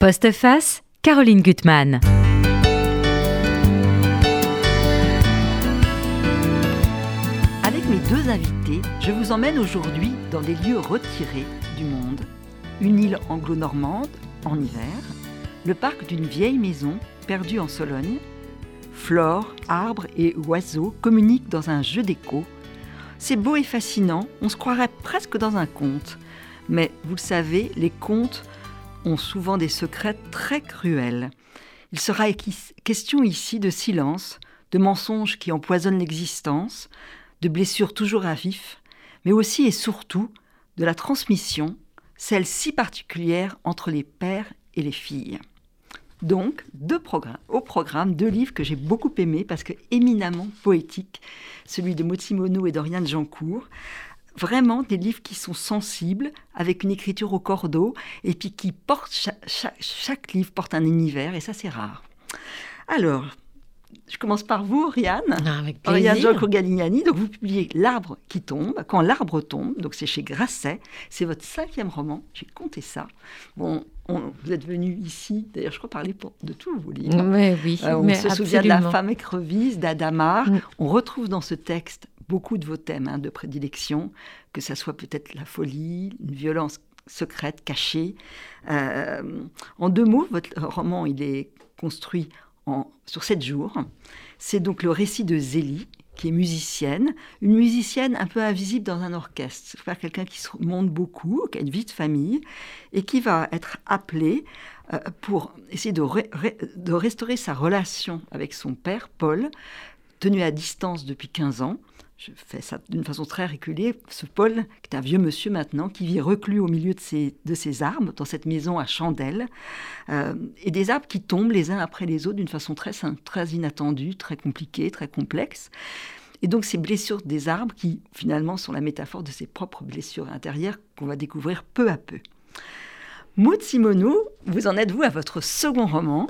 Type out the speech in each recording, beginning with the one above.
Postface, Caroline Gutmann. Avec mes deux invités, je vous emmène aujourd'hui dans des lieux retirés du monde. Une île anglo-normande, en hiver, le parc d'une vieille maison perdue en Sologne. Flore, arbres et oiseaux communiquent dans un jeu d'écho. C'est beau et fascinant, on se croirait presque dans un conte. Mais vous le savez, les contes ont souvent des secrets très cruels. Il sera question ici de silence, de mensonges qui empoisonnent l'existence, de blessures toujours à vif, mais aussi et surtout de la transmission, celle si particulière entre les pères et les filles. Donc, deux programmes, au programme, deux livres que j'ai beaucoup aimés parce que éminemment poétiques, celui de Motsimono et d'Oriane Jancourt, vraiment des livres qui sont sensibles, avec une écriture au cordeau, et puis qui portent, chaque, livre porte un univers, et ça c'est rare. Alors, je commence par vous, Oriane. Ah, avec Oriane Jocko Galignani. Donc, vous publiez L'arbre qui tombe, quand l'arbre tombe. Donc, c'est chez Grasset. C'est votre cinquième roman. J'ai compté ça. Bon, vous êtes venu ici, d'ailleurs, je crois parler pour, de tous vos livres. Mais oui. Euh, on se souvient de La femme écrevisse d'Adamar. Mm. On retrouve dans ce texte beaucoup de vos thèmes hein, de prédilection, que ça soit peut-être la folie, une violence secrète, cachée. Euh, en deux mots, votre roman, il est construit sur sept jours. C'est donc le récit de Zélie, qui est musicienne, une musicienne un peu invisible dans un orchestre. C'est quelqu'un qui se monte beaucoup, qui a une vie de famille, et qui va être appelée euh, pour essayer de, de, restaurer sa relation avec son père, Paul, tenu à distance depuis 15 ans, je fais ça d'une façon très reculée, ce Paul, qui est un vieux monsieur maintenant, qui vit reclus au milieu de ses, de ses arbres, dans cette maison à chandelle, euh, et des arbres qui tombent les uns après les autres d'une façon très, très inattendue, très compliquée, très complexe. Et donc ces blessures des arbres qui finalement sont la métaphore de ses propres blessures intérieures qu'on va découvrir peu à peu. Maud vous en êtes-vous à votre second roman,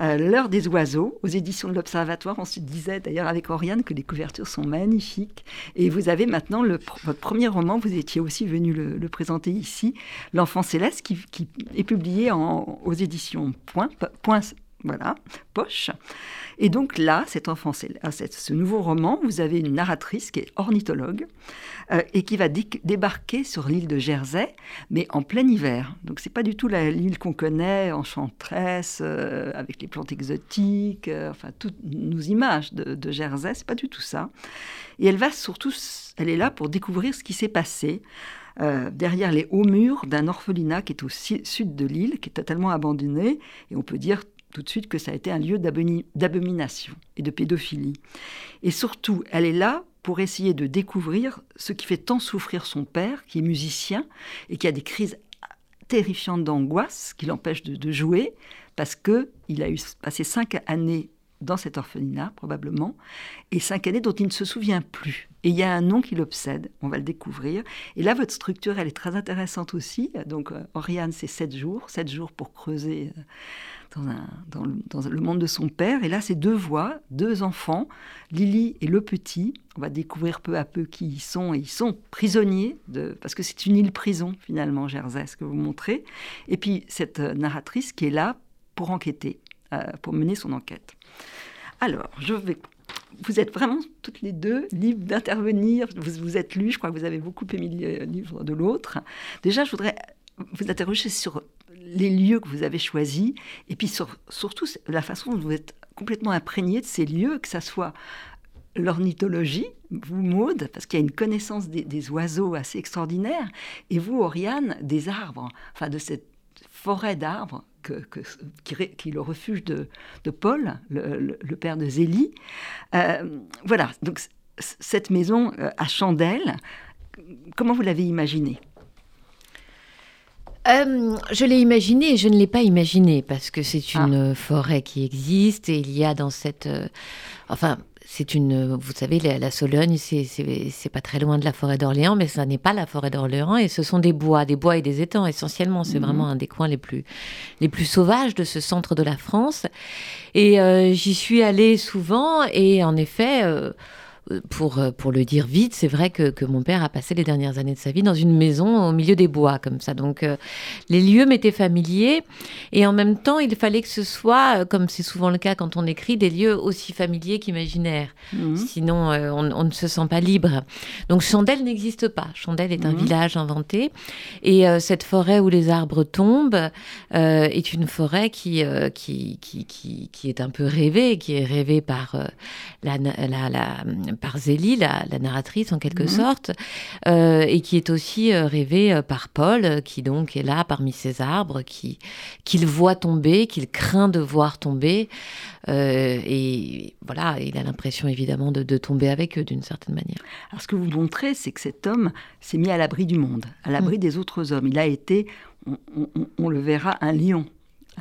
euh, L'heure des oiseaux, aux éditions de l'Observatoire. On se disait d'ailleurs avec Oriane que les couvertures sont magnifiques. Et vous avez maintenant le, votre premier roman, vous étiez aussi venu le, présenter ici, L'enfant céleste, qui, est publié aux éditions Point, Point voilà, poche. Et donc là, cet enfant, ah, ce nouveau roman, vous avez une narratrice qui est ornithologue euh, et qui va débarquer sur l'île de Jersey, mais en plein hiver. Donc c'est pas du tout l'île qu'on connaît, enchanteresse, euh, avec les plantes exotiques, euh, enfin toutes nos images de, de Jersey, c'est pas du tout ça. Et elle va surtout, elle est là pour découvrir ce qui s'est passé. derrière les hauts murs d'un orphelinat qui est au sud de l'île, qui est totalement abandonné, et on peut dire tout de suite que ça a été un lieu d'abomination et de pédophilie. Et surtout, elle est là pour essayer de découvrir ce qui fait tant souffrir son père, qui est musicien et qui a des crises terrifiantes d'angoisse qui l'empêchent de, jouer parce que il a eu passé cinq années dans cet orphelinat probablement et cinq années dont il ne se souvient plus. Et il y a un nom qui l'obsède, on va le découvrir. Et là, votre structure, elle est très intéressante aussi. Donc, euh, Oriane, c'est sept jours, sept jours pour creuser dans, le, monde de son père. Et là, c'est deux voix, deux enfants, Lily et le petit. On va découvrir peu à peu qui ils sont. Et ils sont prisonniers, de, parce que c'est une île-prison, finalement, Jersey, ce que vous montrez. Et puis, cette euh, narratrice qui est là pour enquêter, euh, pour mener son enquête. Alors, je vais vous êtes vraiment toutes les deux libres d'intervenir. Vous, vous êtes lu, je crois que vous avez beaucoup aimé le livre de l'autre. Déjà, je voudrais vous interroger sur les lieux que vous avez choisis, et puis surtout la façon dont vous êtes complètement imprégné de ces lieux, que ça soit l'ornithologie, vous Maude, parce qu'il y a une connaissance des, oiseaux assez extraordinaire, et vous Oriane, des arbres, enfin de cette forêt d'arbres qui, est le refuge de, Paul, le, père de Zélie. Euh, voilà, donc cette maison euh, à chandelle, comment vous l'avez imaginée? Euh, je l'ai imaginé je ne l'ai pas imaginé parce que c'est une ah. forêt qui existe et il y a dans cette. Euh, enfin, c'est une. Vous savez, la, Sologne, c'est pas très loin de la forêt d'Orléans, mais ça n'est pas la forêt d'Orléans et ce sont des bois, des bois et des étangs essentiellement. C'est mhm. vraiment un des coins les plus, les plus sauvages de ce centre de la France. Et euh, j'y suis allée souvent et en effet euh, pour le dire vite, c'est vrai que, que, mon père a passé les dernières années de sa vie dans une maison au milieu des bois, comme ça. Donc, euh, les lieux m'étaient familiers. Et en même temps, il fallait que ce soit, euh, comme c'est souvent le cas quand on écrit, des lieux aussi familiers qu'imaginaires. Mhm. Sinon, on, on, ne se sent pas libre. Donc, Chandelle n'existe pas. Chandelle est un mhm. village inventé. Et cette forêt où les arbres tombent est une forêt qui, qui, qui, qui, qui, est un peu rêvée, qui est rêvée par la, la, la par Zélie, la, narratrice en quelque mhm. sorte, euh, et qui est aussi euh, rêvée euh, par Paul, qui donc est là parmi ces arbres, qui qu'il voit tomber, qu'il craint de voir tomber, et voilà, il a l'impression évidemment de, tomber avec eux d'une certaine manière. Alors ce que vous montrez, c'est que cet homme s'est mis à l'abri du monde, à l'abri mm. des autres hommes. Il a été, on le verra, un lion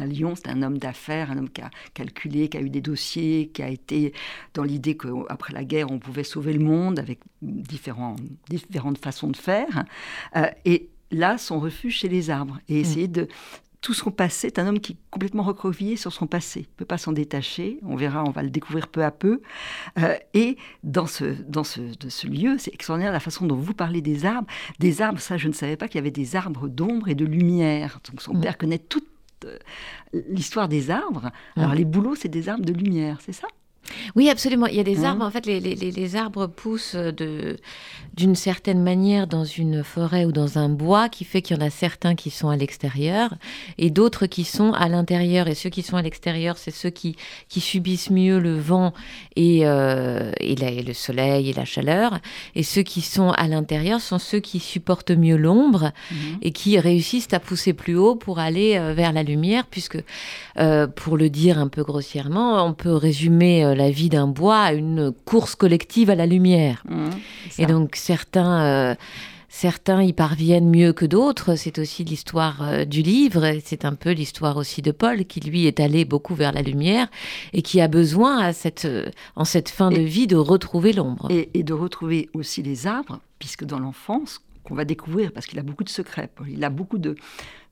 à Lyon, c'est un homme d'affaires, un homme qui a calculé, qui a eu des dossiers, qui a été dans l'idée qu'après la guerre, on pouvait sauver le monde avec différents, différentes façons de faire. Euh, et là, son refuge chez les arbres et mm. essayer de tout son passé, c'est un homme qui est complètement recroquevillé sur son passé, il ne peut pas s'en détacher, on verra, on va le découvrir peu à peu. Euh, et dans ce, dans ce, de ce lieu, c'est extraordinaire la façon dont vous parlez des arbres. Des arbres, ça je ne savais pas qu'il y avait des arbres d'ombre et de lumière. Donc son mm. père connaît toute euh, l'histoire des arbres. Alors les bouleaux, c'est des arbres de lumière, c'est ça? Oui, absolument. Il y a des hein? arbres, en fait, les, les, arbres poussent de, d'une certaine manière dans une forêt ou dans un bois qui fait qu'il y en a certains qui sont à l'extérieur et d'autres qui sont à l'intérieur. Et ceux qui sont à l'extérieur, c'est ceux qui, qui subissent mieux le vent et, euh, et, le soleil et la chaleur. Et ceux qui sont à l'intérieur sont ceux qui supportent mieux l'ombre mhm. et qui réussissent à pousser plus haut pour aller euh, vers la lumière, puisque, euh, pour le dire un peu grossièrement, on peut résumer la vie d'un bois à une course collective à la lumière. Mmh, et donc certains... Euh, certains y parviennent mieux que d'autres. C'est aussi l'histoire euh, du livre. C'est un peu l'histoire aussi de Paul, qui lui est allé beaucoup vers la lumière et qui a besoin, à cette, euh, en cette fin de vie, de retrouver l'ombre. Et, et, de retrouver aussi les arbres, puisque dans l'enfance, qu'on va découvrir, parce qu'il a beaucoup de secrets, il a beaucoup de,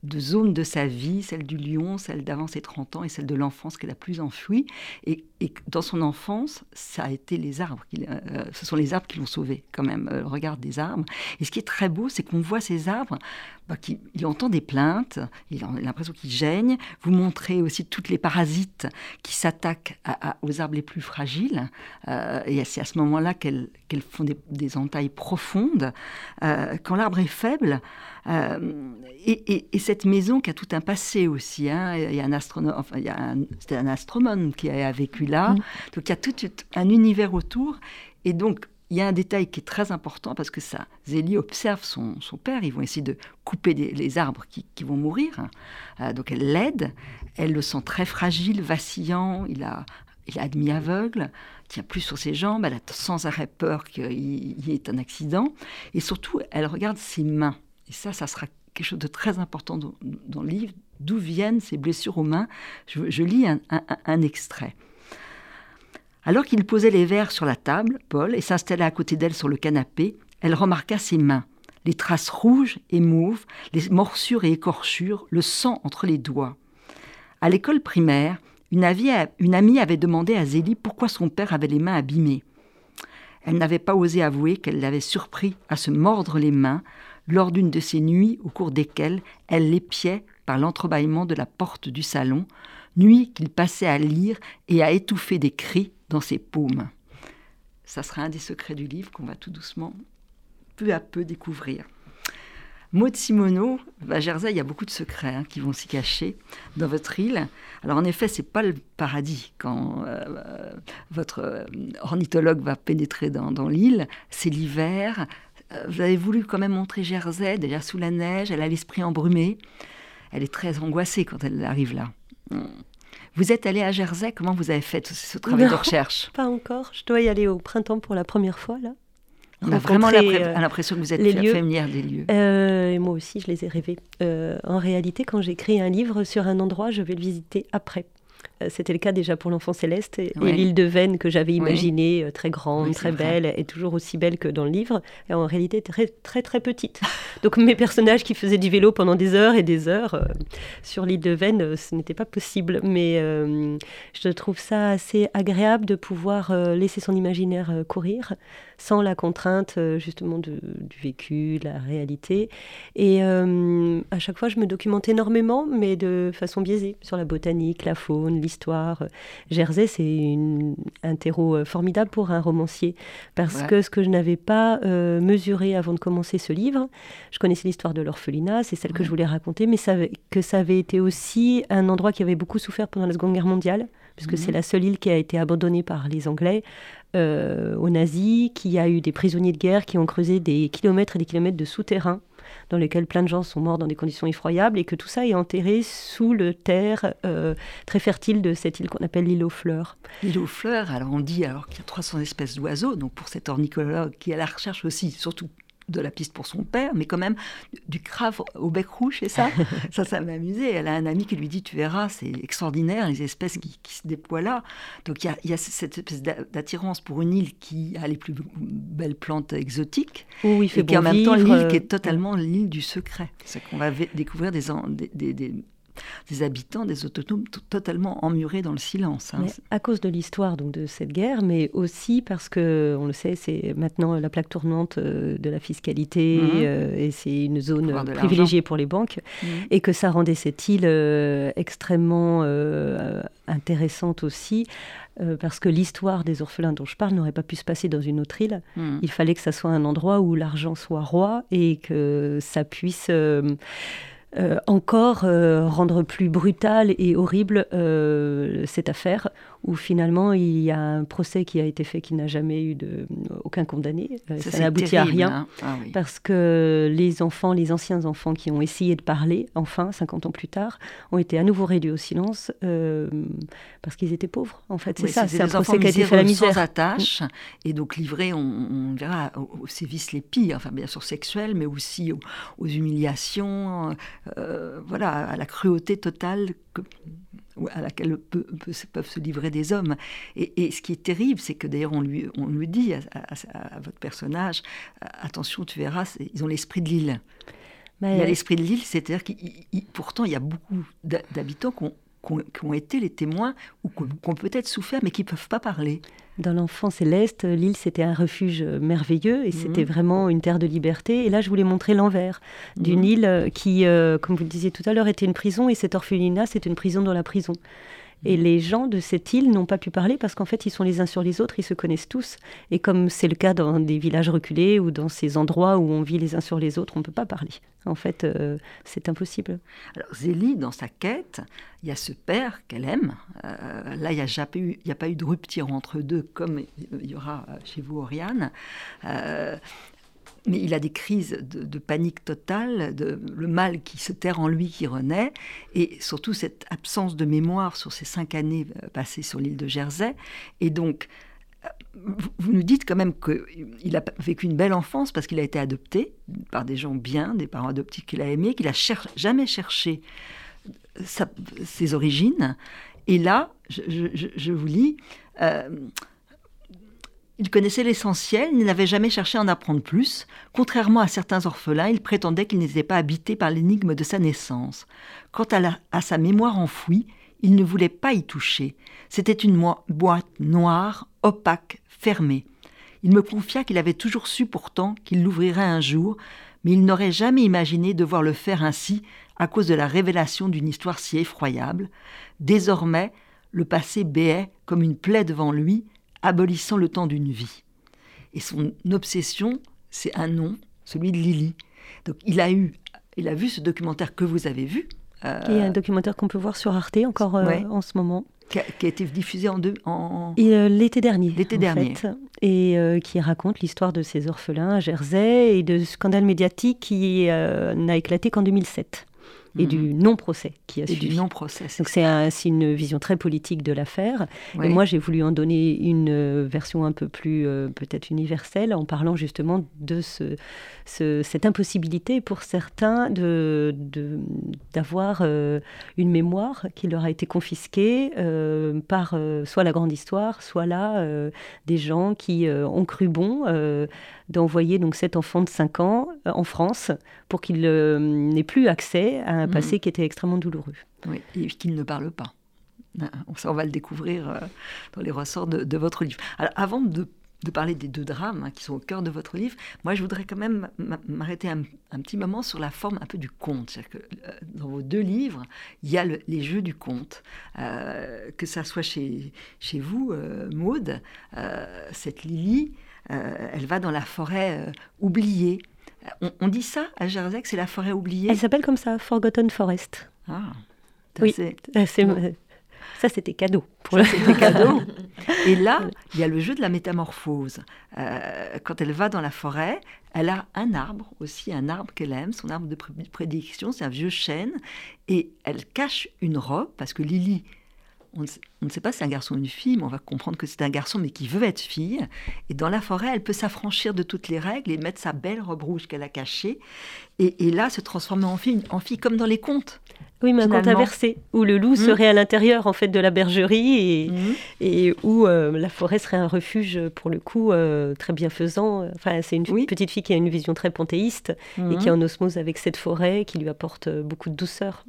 de zones de sa vie, celle du lion, celle d'avant ses 30 ans et celle de l'enfance qui est la plus enfouie. Et, dans son enfance, ça a été les arbres. Euh, euh, ce sont les arbres qui l'ont sauvé, quand même, euh, le regard des arbres. Et ce qui est très beau, c'est qu'on voit ces arbres, bah, il entend des plaintes, il a l'impression qu'ils gênent. Vous montrez aussi toutes les parasites qui s'attaquent aux arbres les plus fragiles. et c'est à ce moment-là qu'elles font des, entailles profondes. quand l'arbre est faible, et, et cette maison qui a tout un passé aussi. Hein. Il y a un astronome, enfin, il c'était un astronome qui a vécu Mm. Donc il y a tout un univers autour. Et donc il y a un détail qui est très important parce que ça, Zélie observe son, son père. Ils vont essayer de couper les arbres qui, qui, vont mourir. Euh, donc elle l'aide. Elle le sent très fragile, vacillant. Il a, il a demi-aveugle, tient plus sur ses jambes. Elle a sans arrêt peur qu'il y ait un accident. Et surtout, elle regarde ses mains. Et ça, ça sera quelque chose de très important dans, le livre, d'où viennent ces blessures aux mains? Je, lis un, extrait. Alors qu'il posait les verres sur la table, Paul, et s'installait à côté d'elle sur le canapé, elle remarqua ses mains, les traces rouges et mauves, les morsures et écorchures, le sang entre les doigts. À l'école primaire, une, une amie avait demandé à Zélie pourquoi son père avait les mains abîmées. Elle n'avait pas osé avouer qu'elle l'avait surpris à se mordre les mains lors d'une de ces nuits au cours desquelles elle l'épiait par l'entrebâillement de la porte du salon, nuit qu'il passait à lire et à étouffer des cris dans ses paumes. Ça sera un des secrets du livre qu'on va tout doucement, peu à peu découvrir. Maud Simoneau, à Jersey, il y a beaucoup de secrets hein, qui vont s'y cacher dans votre île. Alors en effet, c'est pas le paradis quand euh, votre euh, ornithologue va pénétrer dans, l'île. C'est l'hiver, euh, vous avez voulu quand même montrer Jersey, déjà sous la neige, elle a l'esprit embrumé. Elle est très angoissée quand elle arrive là. Vous êtes allé à Jersey, comment vous avez fait ce, travail de recherche? Pas encore, je dois y aller au printemps pour la première fois là. On a vraiment euh, l'impression que vous êtes familière des lieux. Euh, et moi aussi, je les ai rêvés. en réalité, quand j'écris un livre sur un endroit, je vais le visiter après. Euh, c'était le cas déjà pour l'enfant céleste et, l'île de Vennes que j'avais imaginée euh, très grande, très belle et toujours aussi belle que dans le livre, et en réalité très très très petite. Donc mes personnages qui faisaient du vélo pendant des heures et des heures euh, sur l'île de Vennes, ce n'était pas possible. Mais je trouve ça assez agréable de pouvoir laisser son imaginaire courir sans la contrainte justement du vécu, de la réalité. Et à chaque fois, je me documente énormément, mais de façon biaisée sur la botanique, la faune, l'histoire. Jersey, c'est un terreau euh, formidable pour un romancier, parce que ce que je n'avais pas euh, mesuré avant de commencer ce livre, je connaissais l'histoire de l'orphelinat, c'est celle que je voulais raconter, mais ça, que ça avait été aussi un endroit qui avait beaucoup souffert pendant la Seconde Guerre mondiale, puisque c'est mhm. la seule île qui a été abandonnée par les Anglais. Euh, aux nazis, qui a eu des prisonniers de guerre qui ont creusé des kilomètres et des kilomètres de souterrains dans lesquels plein de gens sont morts dans des conditions effroyables, et que tout ça est enterré sous le terre euh, très fertile de cette île qu'on appelle l'île aux fleurs. L'île aux fleurs, alors on dit alors qu'il y a 300 espèces d'oiseaux, donc pour cet ornithologue qui est à la recherche aussi, surtout de la piste pour son père, mais quand même du crabe au bec rouge, et ça, ça, ça m'a amusé. Elle a un ami qui lui dit, tu verras, c'est extraordinaire, les espèces qui, se déploient là. Donc il y a, cette espèce d'attirance pour une île qui a les plus belles plantes exotiques, oui, il fait et qui en même temps l'île qui est euh, totalement l'île du secret. C'est qu'on va découvrir des, des, des des habitants, des autochtones totalement emmurés dans le silence. Hein. À cause de l'histoire donc de cette guerre, mais aussi parce que, on le sait, c'est maintenant la plaque tournante euh, de la fiscalité mhm. euh, et c'est une zone privilégiée pour les banques mhm. et que ça rendait cette île euh, extrêmement intéressante aussi. parce que l'histoire des orphelins dont je parle n'aurait pas pu se passer dans une autre île. Mhm. Il fallait que ça soit un endroit où l'argent soit roi et que ça puisse euh, encore euh, rendre plus brutale et horrible euh, cette affaire où finalement il y a un procès qui a été fait qui n'a jamais eu de, aucun condamné. ça n'a abouti à rien hein. ah parce que les enfants, les anciens enfants qui ont essayé de parler, enfin 50 ans plus tard, ont été à nouveau réduits au silence parce qu'ils étaient pauvres. En fait, c'est ça, c'est un procès qui a été fait à la misère. Sans attache et donc livrés, on, verra, aux, sévices les pires, enfin bien sûr sexuels, mais aussi aux humiliations euh, voilà, à la cruauté totale à laquelle peuvent se livrer des hommes. Et, ce qui est terrible, c'est que d'ailleurs on lui, on lui dit à, votre personnage, attention, tu verras, ils ont l'esprit de l'île. il y a l'esprit de l'île, c'est-à-dire qu'il pourtant il y a beaucoup d'habitants qui ont qui ont, été les témoins ou qui ont peut-être souffert mais qui ne peuvent pas parler. Dans l'enfant céleste, l'île c'était un refuge merveilleux et c'était mhm. vraiment une terre de liberté. Et là, je voulais montrer l'envers d'une mhm. île qui, euh, comme vous le disiez tout à l'heure, était une prison et cet orphelinat, c'est une prison dans la prison. Et les gens de cette île n'ont pas pu parler parce qu'en fait, ils sont les uns sur les autres, ils se connaissent tous. Et comme c'est le cas dans des villages reculés ou dans ces endroits où on vit les uns sur les autres, on ne peut pas parler. En fait, euh, c'est impossible. Alors, Zélie, dans sa quête, il y a ce père qu'elle aime. Euh, là, il n'y a, pas eu de rupture entre deux, comme il y aura chez vous, Oriane. Euh, mais il a des crises de, panique totale, le mal qui se terre en lui, qui renaît, et surtout cette absence de mémoire sur ces cinq années euh, passées sur l'île de Jersey. Et donc, euh, vous nous dites quand même qu'il a vécu une belle enfance parce qu'il a été adopté par des gens bien, des parents adoptifs qu'il a aimés, qu'il a jamais cherché ses origines. Et là, je, vous lis, euh, il connaissait l'essentiel, il n'avait jamais cherché à en apprendre plus. Contrairement à certains orphelins, il prétendait qu'il n'était pas habité par l'énigme de sa naissance. Quant à, sa mémoire enfouie, il ne voulait pas y toucher. C'était une boîte noire, opaque, fermée. Il me confia qu'il avait toujours su pourtant qu'il l'ouvrirait un jour, mais il n'aurait jamais imaginé devoir le faire ainsi à cause de la révélation d'une histoire si effroyable. Désormais, le passé béait comme une plaie devant lui, abolissant le temps d'une vie. Et son obsession, c'est un nom, celui de Lily. Donc il a eu, il a vu ce documentaire que vous avez vu. Euh, il y a un documentaire qu'on peut voir sur Arte encore euh, en ce moment. Qui a, été diffusé en deux en euh, l'été dernier. L'été dernier. et qui raconte l'histoire de ces orphelins à Jersey et de scandale médiatique qui n'a éclaté qu'en 2007. Et du mhm. non-procès qui a et du non-procès. Donc c'est une vision très politique de l'affaire. Et moi, j'ai voulu en donner une euh, version un peu plus euh, peut-être universelle en parlant justement de ce, cette impossibilité pour certains de, d'avoir euh, une mémoire qui leur a été confisquée par soit la grande histoire, soit là des gens qui ont cru bon d'envoyer donc cet enfant de 5 ans en France pour qu'il n'ait plus accès à un passé mm. qui était extrêmement douloureux. Oui, et qu'il ne parle pas. On va le découvrir euh, dans les ressorts de, votre livre. Alors, avant de, parler des deux drames hein, qui sont au cœur de votre livre, moi je voudrais quand même m'arrêter un, petit moment sur la forme un peu du conte. C'est-à-dire que euh, dans vos deux livres, il y a les jeux du conte. Euh, que ça soit chez, chez vous, Maude, cette Lily, elle va dans la forêt oubliée. On, dit ça à Jersey, c'est la forêt oubliée? Elle s'appelle comme ça, Forgotten Forest. Ah, oui, ça c'était cadeau. Pour c'était cadeau. Et là, il y a le jeu de la métamorphose. Euh, quand elle va dans la forêt, elle a un arbre aussi, un arbre qu'elle aime, son arbre de prédiction, c'est un vieux chêne, et elle cache une robe parce que Lily on ne, sait pas si c'est un garçon ou une fille, mais on va comprendre que c'est un garçon, mais qui veut être fille. Et dans la forêt, elle peut s'affranchir de toutes les règles et mettre sa belle robe rouge qu'elle a cachée, et, là se transformer en fille, en fille comme dans les contes. Oui, mais un conte inversé, où le loup mmh. serait à l'intérieur en fait de la bergerie et, mmh. et où euh, la forêt serait un refuge pour le coup euh, très bienfaisant. Enfin, c'est une petite fille qui a une vision très panthéiste et mmh. qui est en osmose avec cette forêt qui lui apporte euh, beaucoup de douceur.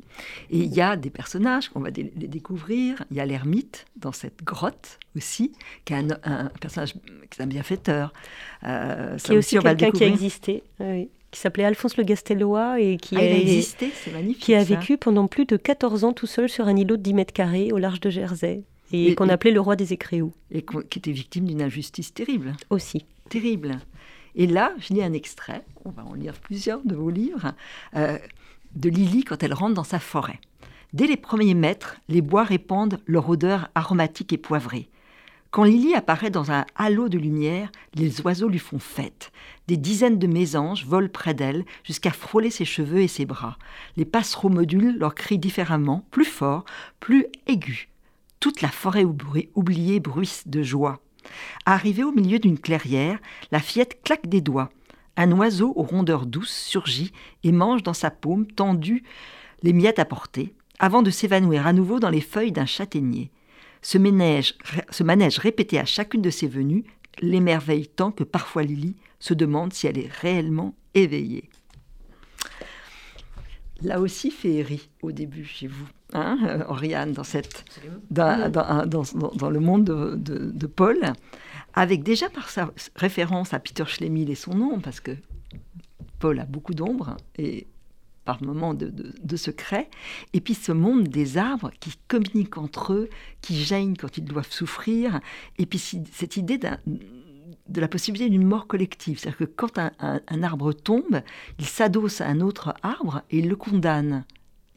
Et il y a des personnages qu'on va les découvrir. Il y a l'ermite dans cette grotte aussi, qui est un, personnage qui est un bienfaiteur. qui est aussi, quelqu'un qui a existé. Oui qui s'appelait Alphonse Le Gastellois et qui, ah, a, existé, c'est magnifique, qui a vécu pendant plus de 14 ans tout seul sur un îlot de 10 mètres carrés au large de Jersey et, qu'on appelait le roi des écréaux. Et qui était victime d'une injustice terrible. Aussi. Terrible. Et là, je lis un extrait, on va en lire plusieurs de vos livres, euh, de Lily quand elle rentre dans sa forêt. Dès les premiers mètres, les bois répandent leur odeur aromatique et poivrée. Quand Lily apparaît dans un halo de lumière, les oiseaux lui font fête. Des dizaines de mésanges volent près d'elle jusqu'à frôler ses cheveux et ses bras. Les passereaux modulent leurs cris différemment, plus forts, plus aigus. Toute la forêt oubliée bruisse de joie. Arrivée au milieu d'une clairière, la fillette claque des doigts. Un oiseau aux rondeurs douces surgit et mange dans sa paume tendue les miettes apportées, avant de s'évanouir à nouveau dans les feuilles d'un châtaignier. Ce manège, ce manège répété à chacune de ses venues l'émerveille tant que parfois Lily se demande si elle est réellement éveillée. Là aussi, féerie au début chez vous, hein, euh, Oriane, dans, cette, dans, dans, le monde de, de, Paul, avec déjà par sa référence à Peter Schlemil et son nom, parce que Paul a beaucoup d'ombre et par moments de, secret, et puis ce monde des arbres qui communiquent entre eux, qui gênent quand ils doivent souffrir, et puis cette idée de la possibilité d'une mort collective. C'est-à-dire que quand un, un, arbre tombe, il s'adosse à un autre arbre et il le condamne.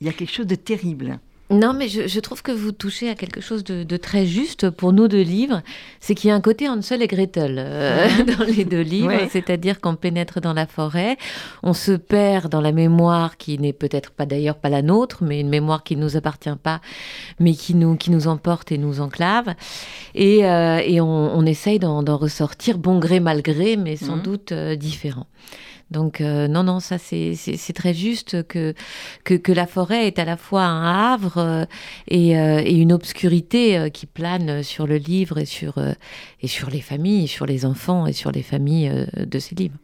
Il y a quelque chose de terrible. Non, mais je, trouve que vous touchez à quelque chose de, très juste pour nos deux livres. C'est qu'il y a un côté Hansel et Gretel euh, mhm. dans les deux livres. C'est-à-dire qu'on pénètre dans la forêt, on se perd dans la mémoire qui n'est peut-être pas d'ailleurs pas la nôtre, mais une mémoire qui ne nous appartient pas, mais qui nous, qui nous emporte et nous enclave. Et, euh, et on, on, essaye d'en ressortir bon gré, mal gré, mais sans mhm. doute euh, différent. Donc euh, non, non, ça c'est très juste que, que, la forêt est à la fois un havre euh, euh, et, une obscurité qui plane sur le livre et sur, et sur les familles, sur les enfants et sur les familles de ces livres.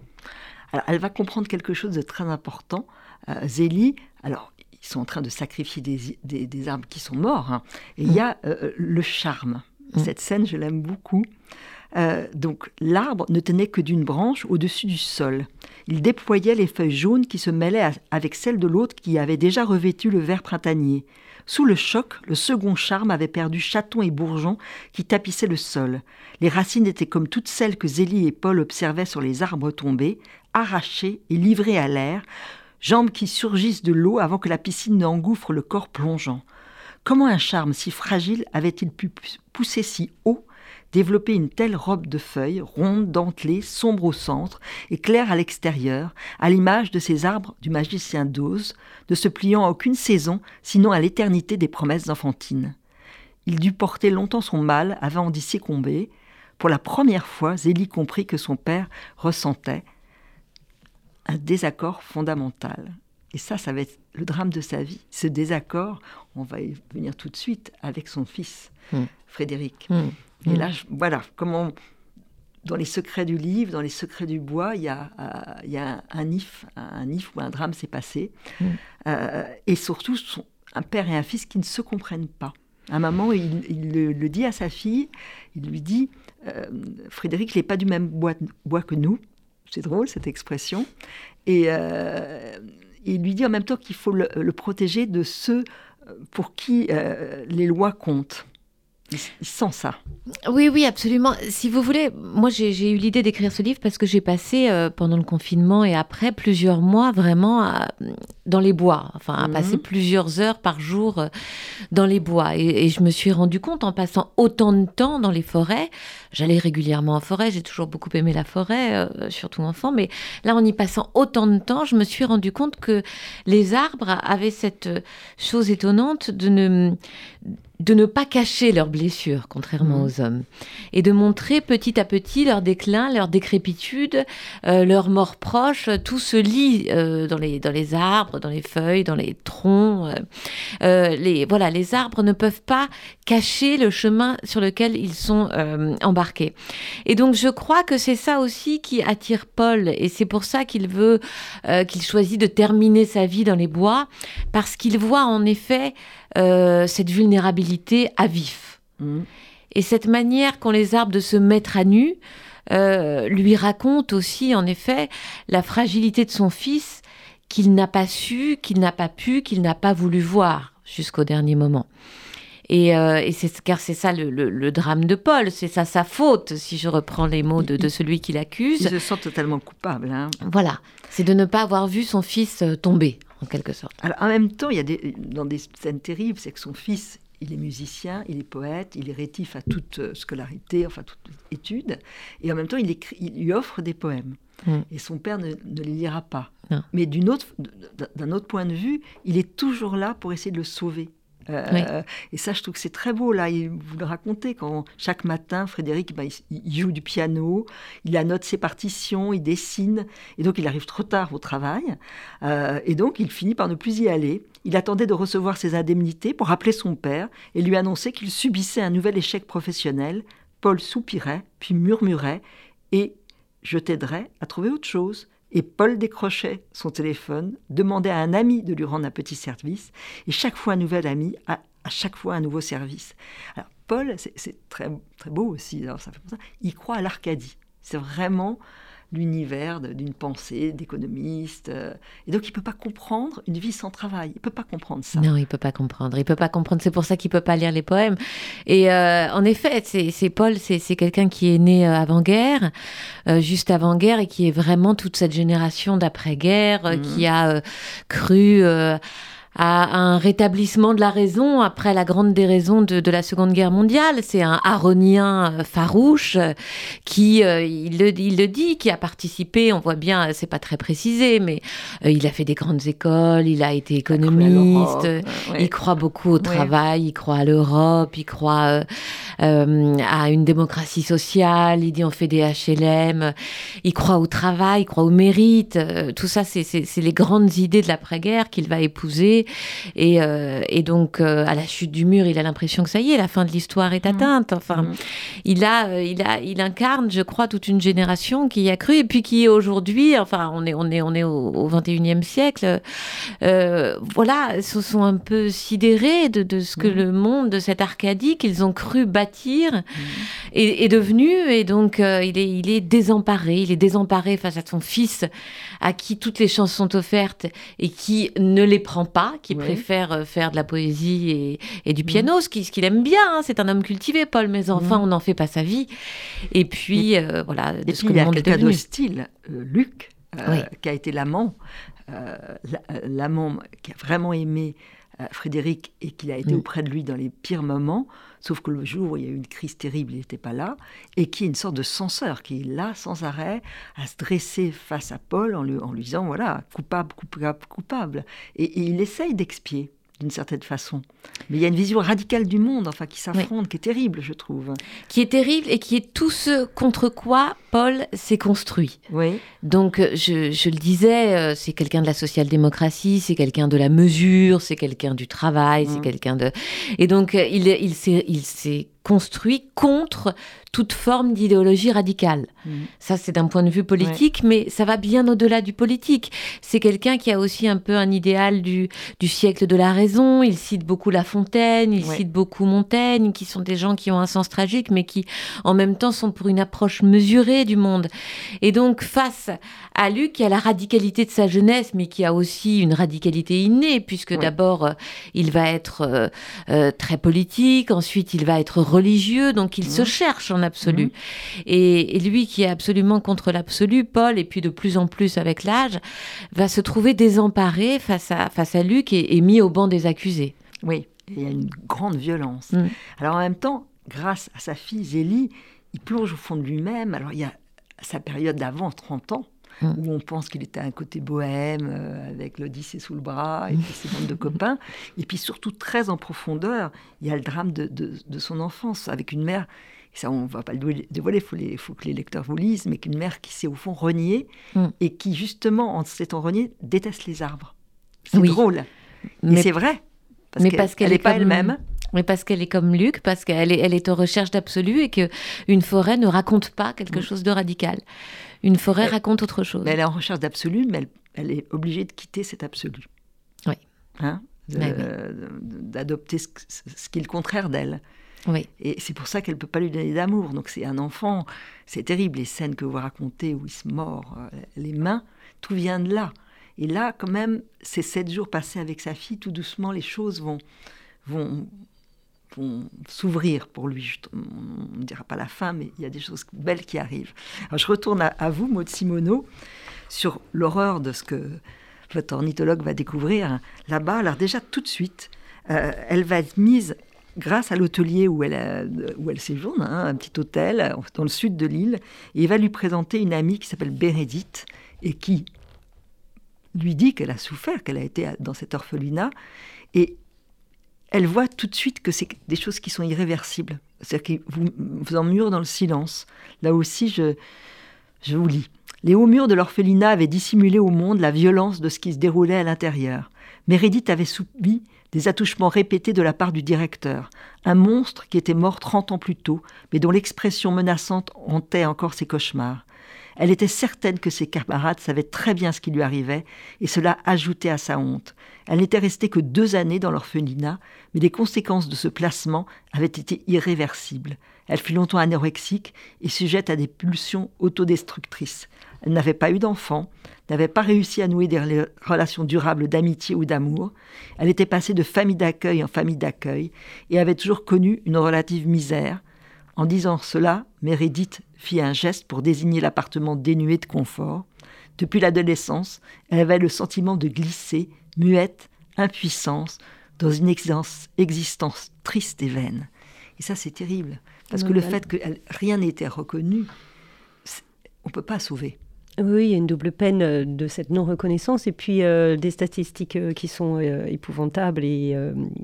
Alors elle va comprendre quelque chose de très important. Zélie, alors ils sont en train de sacrifier des, des, arbres qui sont morts, hein, et il y a le charme. Mm. Cette scène, je l'aime beaucoup. Euh, donc l'arbre ne tenait que d'une branche au-dessus du sol. Il déployait les feuilles jaunes qui se mêlaient avec celles de l'autre qui avait déjà revêtu le vert printanier. Sous le choc, le second charme avait perdu chatons et bourgeons qui tapissaient le sol. Les racines étaient comme toutes celles que Zélie et Paul observaient sur les arbres tombés, arrachées et livrées à l'air, jambes qui surgissent de l'eau avant que la piscine n'engouffre le corps plongeant. Comment un charme si fragile avait-il pu pousser si haut développait une telle robe de feuilles, ronde, dentelée, sombre au centre et claire à l'extérieur, à l'image de ces arbres du magicien d'Oz, ne se pliant à aucune saison, sinon à l'éternité des promesses enfantines. Il dut porter longtemps son mal avant d'y succomber. Pour la première fois, Zélie comprit que son père ressentait un désaccord fondamental. Et ça, ça va être le drame de sa vie. Ce désaccord, on va y venir tout de suite avec son fils, hmm. Frédéric. Hmm. Et là, voilà, comment dans les secrets du livre, dans les secrets du bois, il y a, euh, il y a un, if, un if où un drame s'est passé. Hmm. Euh, et surtout, un père et un fils qui ne se comprennent pas. Un moment, il, le, dit à sa fille, il lui dit, euh, Frédéric, il n'est pas du même bois, bois que nous. C'est drôle cette expression. Et il lui dit en même temps qu'il faut le, protéger de ceux euh, pour qui euh, les lois comptent. Il, sent ça. Oui, oui, absolument. Si vous voulez, moi j'ai eu l'idée d'écrire ce livre parce que j'ai passé euh, pendant le confinement et après plusieurs mois vraiment dans les bois, enfin à passer mhm. plusieurs heures par jour dans les bois. Et, je me suis rendu compte en passant autant de temps dans les forêts, j'allais régulièrement en forêt, j'ai toujours beaucoup aimé la forêt, surtout enfant, mais là en y passant autant de temps, je me suis rendu compte que les arbres avaient cette chose étonnante de ne de ne pas cacher leurs blessures, contrairement mmh. aux hommes, et de montrer petit à petit leur déclin, leur décrépitude, euh, leur mort proche. Tout se lit euh, dans, les, dans les arbres, dans les feuilles, dans les troncs. Euh, les, voilà, les arbres ne peuvent pas cacher le chemin sur lequel ils sont embarqués. Et donc je crois que c'est ça aussi qui attire Paul, et c'est pour ça qu'il veut, qu'il choisit de terminer sa vie dans les bois, parce qu'il voit en effet cette vulnérabilité à vif. Mmh. Et cette manière qu'ont les arbres de se mettre à nu euh, lui raconte aussi, en effet, la fragilité de son fils qu'il n'a pas su, qu'il n'a pas pu, qu'il n'a pas voulu voir jusqu'au dernier moment. Et, euh, c'est car c'est ça le, drame de Paul, c'est ça sa faute, si je reprends les mots de, celui qui l'accuse. Il se sent totalement coupable. Hein. Voilà, c'est de ne pas avoir vu son fils tomber en quelque sorte. Alors, en même temps, il y a des, dans des scènes terribles, c'est que son fils, il est musicien, il est poète, il est rétif à toute euh, scolarité, enfin toute étude, et en même temps, il, écrit, il lui offre des poèmes. Mm. Et son père ne, ne, les lira pas. Mais d'un autre, autre point de vue, il est toujours là pour essayer de le sauver. Euh, et ça, je trouve que c'est très beau. Là, vous le racontez quand chaque matin, Frédéric, bah, il, joue du piano, il annote ses partitions, il dessine, et donc il arrive trop tard au travail, euh, et donc il finit par ne plus y aller. Il attendait de recevoir ses indemnités pour appeler son père et lui annoncer qu'il subissait un nouvel échec professionnel. Paul soupirait, puis murmurait, et je t'aiderai à trouver autre chose. Et Paul décrochait son téléphone, demandait à un ami de lui rendre un petit service, et chaque fois un nouvel ami, à, chaque fois un nouveau service. Alors Paul, c'est très, très beau aussi, alors ça fait ça, il croit à l'Arcadie. C'est vraiment l'univers d'une pensée d'économiste. Euh, et donc, il ne peut pas comprendre une vie sans travail. Il ne peut pas comprendre ça. Non, il ne peut pas comprendre. Il peut pas comprendre. C'est pour ça qu'il ne peut pas lire les poèmes. Et euh, en effet, c'est Paul, c'est quelqu'un qui est né euh, avant-guerre, juste avant-guerre, et qui est vraiment toute cette génération d'après-guerre, mmh. qui a cru à un rétablissement de la raison après la grande déraison de, la Seconde Guerre mondiale. C'est un aronien euh, farouche euh, qui, euh, il, le, il, le, dit, qui a participé, on voit bien, c'est pas très précisé, mais il a fait des grandes écoles, il a été économiste, il croit beaucoup au travail, il croit à l'Europe, il croit à une démocratie sociale, il dit on fait des HLM, il croit au travail, il croit au mérite, tout ça c'est les grandes idées de l'après-guerre qu'il va épouser euh, et, donc, euh, à la chute du mur, il a l'impression que ça y est, la fin de l'histoire est mmh. atteinte. Enfin, mmh. il, a, euh, il, a, il incarne, je crois, toute une génération qui y a cru et puis qui aujourd'hui, enfin, on est, on est, on est au, 21e siècle, voilà, se sont un peu sidérés de, ce que mmh. le monde de cette Arcadie qu'ils ont cru bâtir est, devenu. Et donc, il, est, il est désemparé. Il est désemparé face à son fils à qui toutes les chances sont offertes et qui ne les prend pas, qui préfère euh, faire de la poésie et, du piano, ce qu'il aime bien. Hein. C'est un homme cultivé, Paul, mais enfin, on n'en fait pas sa vie. Et puis, euh, voilà, de ce que le monde est devenu. style, euh, Luc, qui a été l'amant, l'amant qui a vraiment aimé Frédéric et qu'il a été mm. auprès de lui dans les pires moments, sauf que le jour où il y a eu une crise terrible, il n'était pas là, et qui est une sorte de censeur, qui est là sans arrêt à se dresser face à Paul en lui, en lui disant, voilà, coupable, coupable, coupable. et il essaye d'expier d'une certaine façon. Mais il y a une vision radicale du monde, enfin, qui s'affronte, qui est terrible, je trouve. Qui est terrible et qui est tout ce contre quoi Paul s'est construit. Oui. Donc, euh, je, le disais, euh, c'est quelqu'un de la social-démocratie, c'est quelqu'un de la mesure, c'est quelqu'un du travail, c'est mmh. quelqu'un de... Et donc, euh, il, il s'est construit contre toute forme d'idéologie radicale. Mm. Ça, c'est d'un point de vue politique, mais ça va bien au-delà du politique. C'est quelqu'un qui a aussi un peu un idéal du, du siècle de la raison. Il cite beaucoup La Fontaine, il cite beaucoup Montaigne, qui sont des gens qui ont un sens tragique, mais qui, en même temps, sont pour une approche mesurée du monde. Et donc, face à Luc, qui a la radicalité de sa jeunesse, mais qui a aussi une radicalité innée, puisque d'abord, euh, il va être euh, euh, très politique, ensuite, il va être religieux, donc il se cherche en absolu. Mhm. Et, lui qui est absolument contre l'absolu, Paul, et puis de plus en plus avec l'âge, va se trouver désemparé face à, face à Luc et, mis au banc des accusés. Oui, il y a une grande violence. Mm. Alors en même temps, grâce à sa fille Zélie, il plonge au fond de lui-même. Alors il y a sa période d'avant 30 ans, mm. où on pense qu'il était un côté bohème, euh, avec l'Odyssée sous le bras, et puis ses bandes de copains. Et puis surtout, très en profondeur, il y a le drame de, de son enfance, avec une mère ça on va pas le dévoiler, il faut, que les lecteurs vous lisent, mais qu'une mère qui s'est au fond reniée mm. et qui justement, en s'étant reniée, déteste les arbres. C'est drôle, mais c'est vrai. Parce mais parce qu'elle n'est pas elle-même. Mais parce qu'elle est comme Luc, parce qu'elle est, elle est en recherche d'absolu et que une forêt ne raconte pas quelque mm. chose de radical. Une forêt raconte autre chose. Mais elle est en recherche d'absolu, mais elle, est obligée de quitter cet absolu. Oui. Hein D'adopter ce, ce, qui est le contraire d'elle. Et c'est pour ça qu'elle ne peut pas lui donner d'amour. Donc c'est un enfant, c'est terrible, les scènes que vous racontez où il se mord euh, les mains, tout vient de là. Et là, quand même, ces sept jours passés avec sa fille, tout doucement, les choses vont, vont, s'ouvrir pour lui. on ne dira pas la fin, mais il y a des choses belles qui arrivent. Je retourne à, vous, Maud Simoneau, sur l'horreur de ce que votre ornithologue va découvrir là-bas. Alors déjà, tout de suite, euh, elle va être mise grâce à l'hôtelier où elle, où elle séjourne, hein, un petit hôtel dans le sud de l'île, et il va lui présenter une amie qui s'appelle Bénédicte et qui lui dit qu'elle a souffert, qu'elle a été dans cet orphelinat, et elle voit tout de suite que c'est des choses qui sont irréversibles, c'est-à-dire qu'ils vous, vous dans le silence. Là aussi, je, je vous lis. Les hauts murs de l'orphelinat avaient dissimulé au monde la violence de ce qui se déroulait à l'intérieur. Mérédith avait subi des attouchements répétés de la part du directeur, un monstre qui était mort trente ans plus tôt, mais dont l'expression menaçante hantait encore ses cauchemars. Elle était certaine que ses camarades savaient très bien ce qui lui arrivait, et cela ajoutait à sa honte. Elle n'était restée que deux années dans l'orphelinat, mais les conséquences de ce placement avaient été irréversibles. Elle fut longtemps anorexique et sujette à des pulsions autodestructrices. Elle n'avait pas eu d'enfant, n'avait pas réussi à nouer des relations durables d'amitié ou d'amour. Elle était passée de famille d'accueil en famille d'accueil et avait toujours connu une relative misère. En disant cela, Meredith fit un geste pour désigner l'appartement dénué de confort. Depuis l'adolescence, elle avait le sentiment de glisser, muette, impuissance, dans une existence, triste et vaine. Et ça, c'est terrible. Parce que le fait que rien n'était reconnu, on ne peut pas sauver. Oui, il y a une double peine euh, de cette non-reconnaissance et puis euh, des statistiques euh, qui sont épouvantables et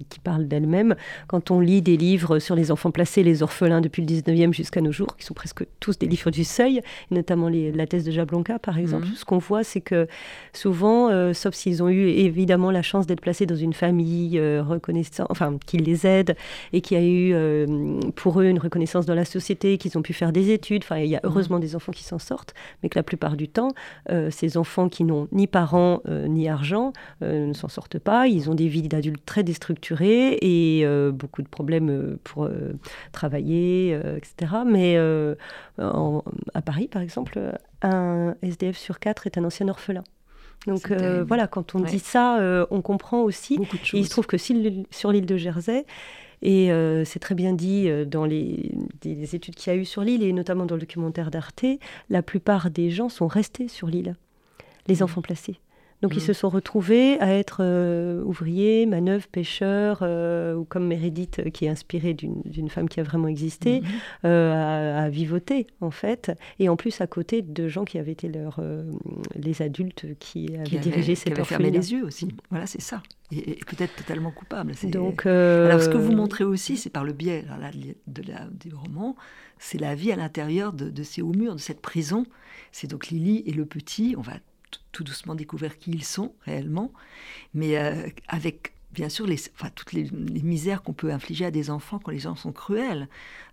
qui parlent d'elles-mêmes. Quand on lit des livres sur les enfants placés, les orphelins depuis le 19e jusqu'à nos jours, qui sont presque tous des livres du seuil, notamment la thèse de Jablonka par exemple, mhm. ce qu'on voit c'est que souvent, sauf s'ils ont eu évidemment la chance d'être placés dans une famille reconnaissante, enfin qui les aide et qui a eu pour eux une reconnaissance dans la société, qu'ils ont pu faire des études, enfin il y a mhm. heureusement des enfants qui s'en sortent, mais que la plupart du temps, euh, ces enfants qui n'ont ni parents euh, ni argent euh, ne s'en sortent pas. Ils ont des vies d'adultes très déstructurées et beaucoup de problèmes pour travailler, etc. Mais à Paris, par exemple, un SDF sur quatre est un ancien orphelin. Donc voilà, quand on dit ça, on comprend aussi. il se trouve que sur l'île de Jersey, et euh, c'est très bien dit euh, dans les, études qu'il y a eu sur l'île, et notamment dans le documentaire d'Arte, la plupart des gens sont restés sur l'île, les mmh. enfants placés. Donc ils mm. se sont retrouvés à être euh, ouvriers, manœuvres, pêcheurs, euh, ou comme Meredith, euh, qui est inspirée d'une femme qui a vraiment existé, mm-hmm. à, vivoter en fait, et en plus à côté de gens qui avaient été leurs les adultes qui avaient dirigé cette Qui fermé les yeux aussi. Voilà, c'est ça. Et, peut-être totalement coupable. Donc, alors ce que vous montrez aussi, c'est par le biais de la, du roman, c'est la vie à l'intérieur de, de ces hauts murs, de cette prison. C'est donc Lily et le petit. On va tout doucement découvert qui ils sont réellement, mais euh, avec bien sûr les, enfin, toutes les, misères qu'on peut infliger à des enfants quand les gens sont cruels,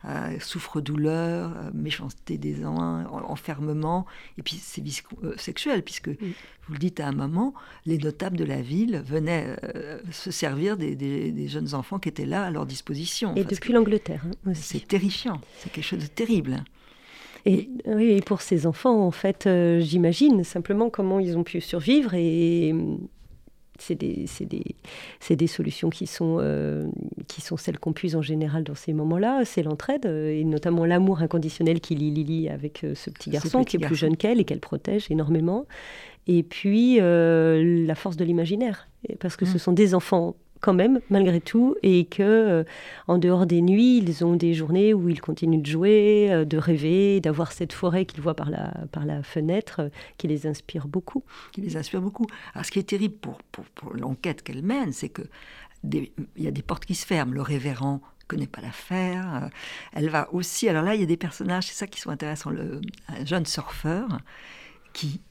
euh, souffre-douleur, euh, méchanceté des uns, enfermement, et puis c'est euh, sexuel, puisque vous le dites à un moment, les notables de la ville venaient se servir des, jeunes enfants qui étaient là à leur disposition. Et depuis l'Angleterre. Hein, c'est terrifiant, c'est quelque chose de terrible. Et, oui, et pour ces enfants, en fait, euh, j'imagine simplement comment ils ont pu survivre et hum, c'est des, des, des, solutions qui sont, euh, qui sont celles qu'on puise en général dans ces moments-là. C'est l'entraide euh, et notamment l'amour inconditionnel qui lie Lily avec ce petit garçon qui est plus jeune qu'elle et qu'elle protège énormément. Et puis la force de l'imaginaire. Parce que ce mmh. sont des enfants quand même, malgré tout, et que euh, en dehors des nuits, ils ont des journées où ils continuent de jouer, euh, de rêver, d'avoir cette forêt qu'ils voient par la, par la fenêtre, euh, qui les inspire beaucoup. Qui les inspire beaucoup. Alors, ce qui est terrible pour, pour, l'enquête qu'elle mène, c'est que il y a des portes qui se ferment. Le révérend connaît pas l'affaire. Elle va aussi. Alors là, il y a des personnages, c'est ça qui sont intéressants. Le, un jeune surfeur qui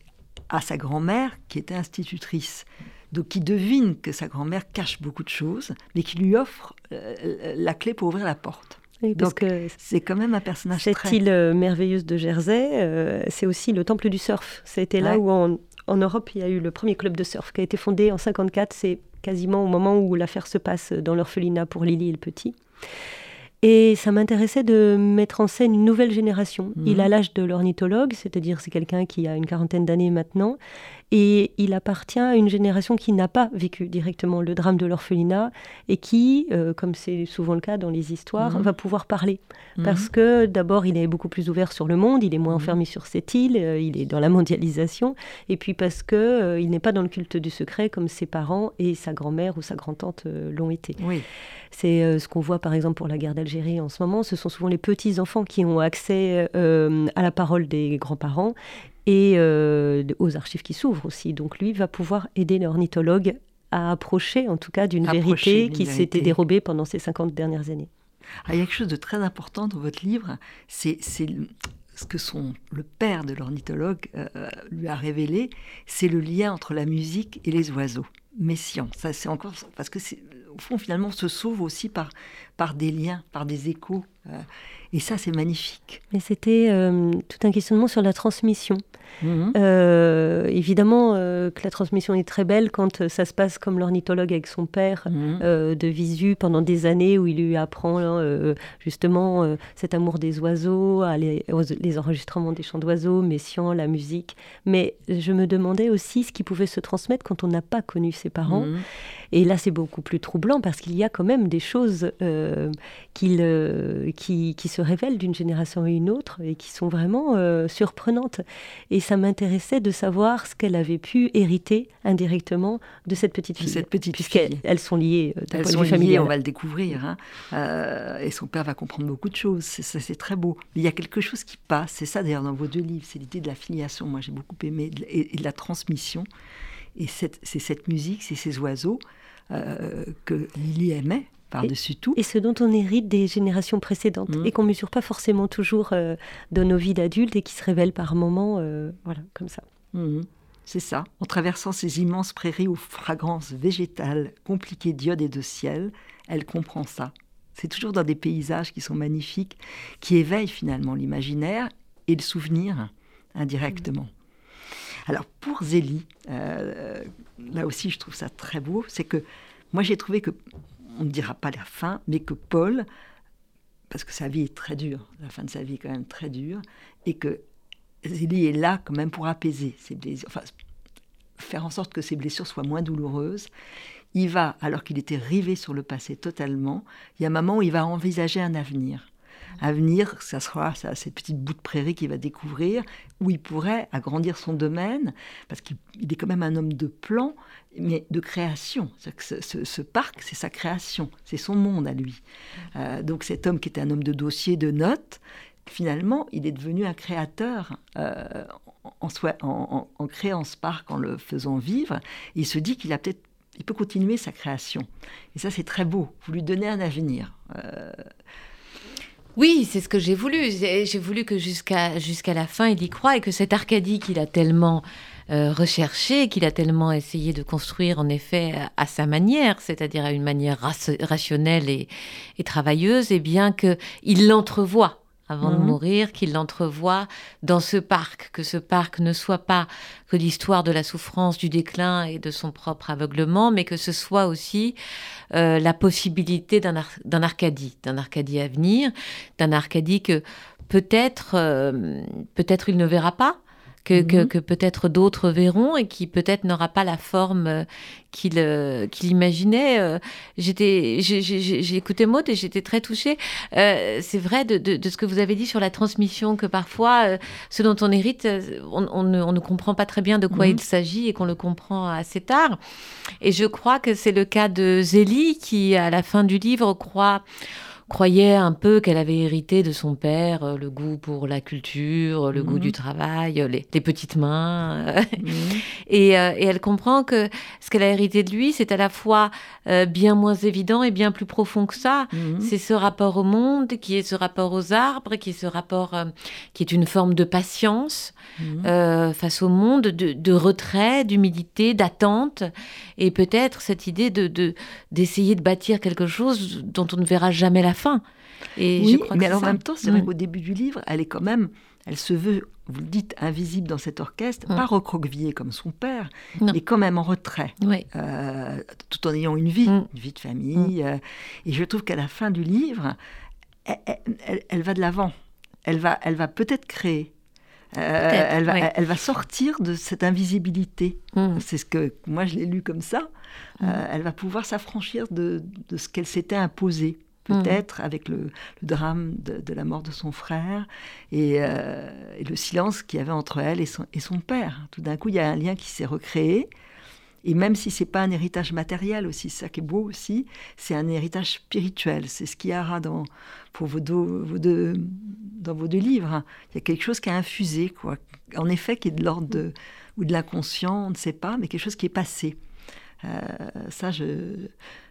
a sa grand-mère qui était institutrice donc qui devine que sa grand-mère cache beaucoup de choses, mais qui lui offre euh, la clé pour ouvrir la porte. donc c'est quand même un personnage Cette île euh, merveilleuse de Jersey, euh, c'est aussi le temple du surf. C'était là où en, Europe il y a eu le premier club de surf qui a été fondé en 54. C'est quasiment au moment où l'affaire se passe dans l'orphelinat pour Lily et le petit. Et ça m'intéressait de mettre en scène une nouvelle génération. Il mhm. a l'âge de l'ornithologue, c'est-à-dire c'est quelqu'un qui a une quarantaine d'années maintenant, et il appartient à une génération qui n'a pas vécu directement le drame de l'orphelinat et qui, euh, comme c'est souvent le cas dans les histoires, mhm. va pouvoir parler. Mhm. Parce que d'abord, il est beaucoup plus ouvert sur le monde, il est moins mhm. enfermé sur cette île, euh, il est dans la mondialisation, et puis parce que euh, il n'est pas dans le culte du secret comme ses parents et sa grand-mère ou sa grand-tante l'ont été. Oui. C'est ce qu'on voit par exemple pour la guerre d'Algérie en ce moment. Ce sont souvent les petits-enfants qui ont accès à la parole des grands-parents et euh, aux archives qui s'ouvrent aussi. Donc lui va pouvoir aider l'ornithologue à approcher en tout cas d'une vérité qui s'était dérobée pendant ces 50 dernières années. Ah, il y a quelque chose de très important dans votre livre, c'est ce que son, le père de l'ornithologue euh, lui a révélé, c'est le lien entre la musique et les oiseaux. Messian, ça c'est encore parce que au fond finalement on se sauve aussi par par des liens, par des échos. Euh, et ça, c'est magnifique. Mais c'était euh, tout un questionnement sur la transmission. Mhm. Euh, évidemment euh, que la transmission est très belle quand ça se passe comme l'ornithologue avec son père mhm. de visu pendant des années où il lui apprend hein, justement cet amour des oiseaux, les, les, enregistrements des chants d'oiseaux, Messian, la musique. Mais je me demandais aussi ce qui pouvait se transmettre quand on n'a pas connu ses parents. Mhm. Et là, c'est beaucoup plus troublant parce qu'il y a quand même des choses qui, qui, se révèlent d'une génération à une autre et qui sont vraiment euh, surprenantes. Et ça m'intéressait de savoir ce qu'elle avait pu hériter indirectement de cette petite fille. cette petite Puisqu'elles sont liées euh, elles sont liées, on va le découvrir. Hein. Euh, et son père va comprendre beaucoup de choses. C'est, c'est très beau. il y a quelque chose qui passe. C'est ça d'ailleurs dans vos deux livres. C'est l'idée de la filiation. Moi, j'ai beaucoup aimé. Et, de la transmission. Et c'est cette musique, c'est ces oiseaux que Lily aimait par-dessus tout. Et ce dont on hérite des générations précédentes mmh. et qu'on mesure pas forcément toujours euh, dans nos vies d'adultes et qui se révèlent par moments, euh, voilà, comme ça. Mmh. C'est ça. En traversant ces immenses prairies aux fragrances végétales, compliquées d'iode et de ciel, elle comprend ça. C'est toujours dans des paysages qui sont magnifiques, qui éveillent finalement l'imaginaire et le souvenir indirectement. Alors pour Zélie, euh, là aussi je trouve ça très beau, c'est que moi j'ai trouvé que on ne dira pas la fin, mais que Paul, parce que sa vie est très dure, la fin de sa vie est quand même très dure, et que Zélie est là quand même pour apaiser ses blessures, faire en sorte que ses blessures soient moins douloureuses. Il va, alors qu'il était rivé sur le passé totalement, il y a un moment où il va envisager un avenir. À venir, ça sera cette petite bout de prairie qu'il va découvrir, où il pourrait agrandir son domaine, parce qu'il est quand même un homme de plan, mais de création. Ce, parc, c'est sa création, c'est son monde à lui. Euh, donc cet homme qui était un homme de dossier, de notes, finalement, il est devenu un créateur euh, en, créant ce parc, en le faisant vivre. il se dit qu'il a peut-être il peut continuer sa création. Et ça, c'est très beau. Vous lui donnez un avenir. Euh, oui, c'est ce que j'ai voulu. J'ai voulu que jusqu'à la fin, il y croit et que cette Arcadie qu'il a tellement euh, recherché, qu'il a tellement essayé de construire, en effet, à, sa manière, c'est-à-dire à une manière rationnelle et, et travailleuse, et eh bien qu'il l'entrevoit avant de mhm. mourir, qu'il l'entrevoit dans ce parc, que ce parc ne soit pas que l'histoire de la souffrance, du déclin et de son propre aveuglement, mais que ce soit aussi euh, la possibilité d'un Arcadie, d'un Arcadie à venir, d'un Arcadie que peut-être euh, peut-être il ne verra pas, Mhm. que, peut-être d'autres verront et qui peut-être n'aura pas la forme euh, qu'il euh, qu'il imaginait. Euh, j'étais, j'ai écouté Maud et j'étais très touchée. c'est vrai de, de, ce que vous avez dit sur la transmission, que parfois, ce dont on hérite, on, ne, comprend pas très bien de quoi mhm. il s'agit et qu'on le comprend assez tard. Et je crois que c'est le cas de Zélie qui, à la fin du livre, croit croyait un peu qu'elle avait hérité de son père euh, le goût pour la culture, le goût du mhm. travail, les, petites mains. Mhm. et, euh, et, elle comprend que ce qu'elle a hérité de lui, c'est à la fois euh, bien moins évident et bien plus profond que ça. Mhm. C'est ce rapport au monde, qui est ce rapport aux arbres, qui est ce rapport qui est une forme de patience face au monde, de, de retrait, d'humilité, d'attente, et peut-être cette idée de d'essayer de, bâtir quelque chose dont on ne verra jamais la fin. Et oui, mais en même temps, c'est vrai qu'au début du livre, elle est quand même, elle se veut, vous le dites, invisible dans cet orchestre, pas recroquevillée comme son père, mais quand même en retrait, euh, tout en ayant une vie, mm. une vie de famille. Mm. Euh, et je trouve qu'à la fin du livre, elle, va de l'avant. Elle va, elle va peut-être créer. Euh, elle, va, elle, va, sortir de cette invisibilité. Mm. C'est ce que moi je l'ai lu comme ça. elle va pouvoir s'affranchir de, de, ce qu'elle s'était imposé peut-être, avec le, drame de, la mort de son frère euh, et, le silence qu'il y avait entre elle et son, père. Tout d'un coup, il y a un lien qui s'est recréé. Et même si c'est pas un héritage matériel aussi, ça qui est beau aussi, c'est un héritage spirituel. C'est ce qu'il y aura dans vos deux livres. Il y a quelque chose qui a infusé, quoi. En effet, qui est de l'ordre de, ou de l'inconscient, on ne sait pas, mais quelque chose qui est passé. Euh, ça, je,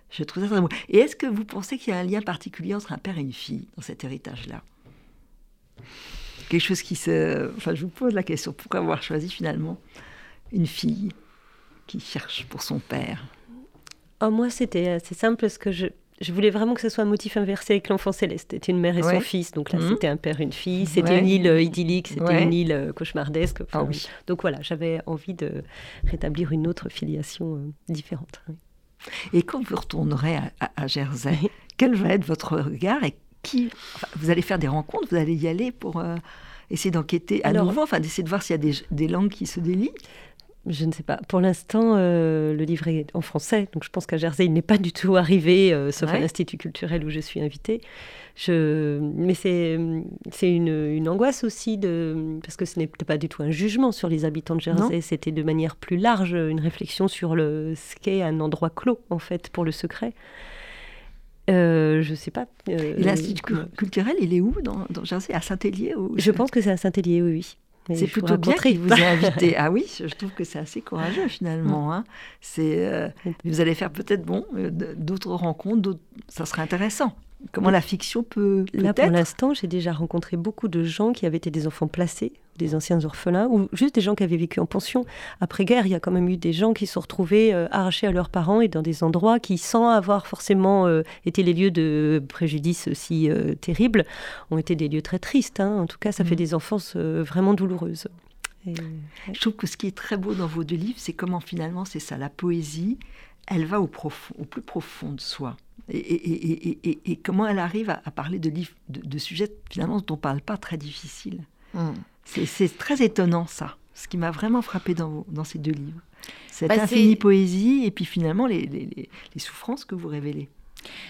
je trouve ça très beau. Et est-ce que vous pensez qu'il y a un lien particulier entre un père et une fille dans cet héritage-là? Quelque chose qui se... Enfin, je vous pose la question, pourquoi avoir choisi finalement une fille qui cherche pour son père? Oh, Moi, c'était assez simple parce que je, je voulais vraiment que ce soit un motif inversé avec l'enfant céleste. C'était une mère et son fils, donc là mhm. c'était un père et une fille. C'était une île euh, idyllique, c'était une île euh, cauchemardesque. Ah donc voilà, j'avais envie de rétablir une autre filiation euh, différente. Et quand vous retournerez à, Jersey, quel va être votre regard et qui Vous allez faire des rencontres, vous allez y aller pour euh, essayer d'enquêter à nouveau, enfin d'essayer de voir s'il y a des, langues qui se délient je ne sais pas. Pour l'instant, euh, le livre est en français, donc je pense qu'à Jersey, il n'est pas du tout arrivé, euh, sauf à l'Institut culturel où je suis invitée. Je... Mais c'est une, une, angoisse aussi, de... parce que ce n'était pas du tout un jugement sur les habitants de Jersey, c'était de manière plus large une réflexion sur le... ce qu'est un endroit clos, en fait, pour le secret. Euh, je sais pas. Euh, L'Institut culturel, il est où dans, Jersey? À Saint-Hélier Je pense que c'est à Saint-Hélier, oui, oui. C'est plutôt bien qu'il vous ait invité. ah oui, je trouve que c'est assez courageux finalement. Hein. C'est, euh, vous allez faire peut-être bon euh, d'autres rencontres, ça serait intéressant. Comment la fiction peut. Là, pour l'instant, j'ai déjà rencontré beaucoup de gens qui avaient été des enfants placés, des anciens orphelins, ou juste des gens qui avaient vécu en pension. Après-guerre, il y a quand même eu des gens qui se sont retrouvés euh, arrachés à leurs parents et dans des endroits qui, sans avoir forcément euh, été les lieux de préjudice si euh, terribles, ont été des lieux très tristes. Hein. En tout cas, ça fait mmh. des enfances vraiment douloureuses. Je trouve que ce qui est très beau dans vos deux livres, c'est comment finalement, c'est ça, la poésie, elle va au, profond, au plus profond de soi. Et, comment elle arrive à, parler de, sujets finalement dont on ne parle pas très difficiles. Hmm. C'est très étonnant ça, ce qui m'a vraiment frappé dans, dans, ces deux livres. Cette bah, infinie poésie et puis finalement les, les, souffrances que vous révélez.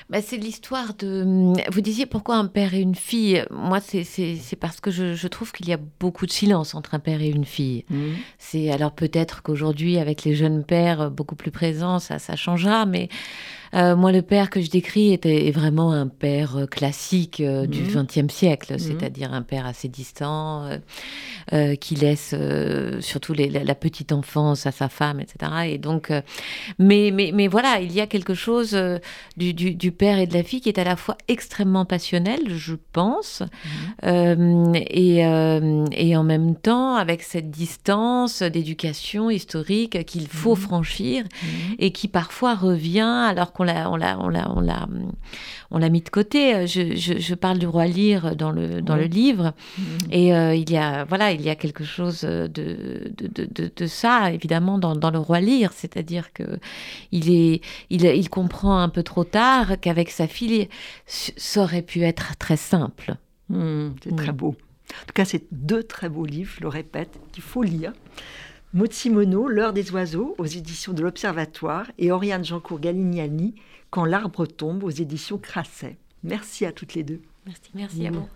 Bah, c'est l'histoire de. Hum, vous disiez pourquoi un père et une fille Moi, c'est parce que je, trouve qu'il y a beaucoup de silence entre un père et une fille. Mmh. C'est alors peut-être qu'aujourd'hui, avec les jeunes pères beaucoup plus présents, ça, ça changera, mais euh, moi, le père que je décris était vraiment un père euh, classique euh, du XXe mmh. siècle, mmh. c'est-à-dire un père assez distant, qui laisse surtout la, petite enfance à sa femme, etc. Et donc, mais, mais, mais voilà, il y a quelque chose du, du, père et de la fille qui est à la fois extrêmement passionnel, je pense, mmh. et, et en même temps avec cette distance d'éducation historique qu'il faut franchir et qui parfois revient alors on l'a, on l'a, on l'a, on l'a, on l'a mis de côté. Je, je, parle du roi Lear dans le dans le livre, mm. et euh, il y a voilà, il y a quelque chose de de, de, de, ça évidemment dans, dans, le roi Lear, c'est-à-dire que il est, il, il comprend un peu trop tard qu'avec sa fille, ça aurait pu être très simple. Mm, c'est très beau. En tout cas, c'est deux très beaux livres, je le répète, qu'il faut lire. Motsimono, L'heure des oiseaux, aux éditions de l'Observatoire, et Oriane Jancourt Galignani, Quand l'arbre tombe, aux éditions Crasset. Merci à toutes les deux. Merci, merci à vous.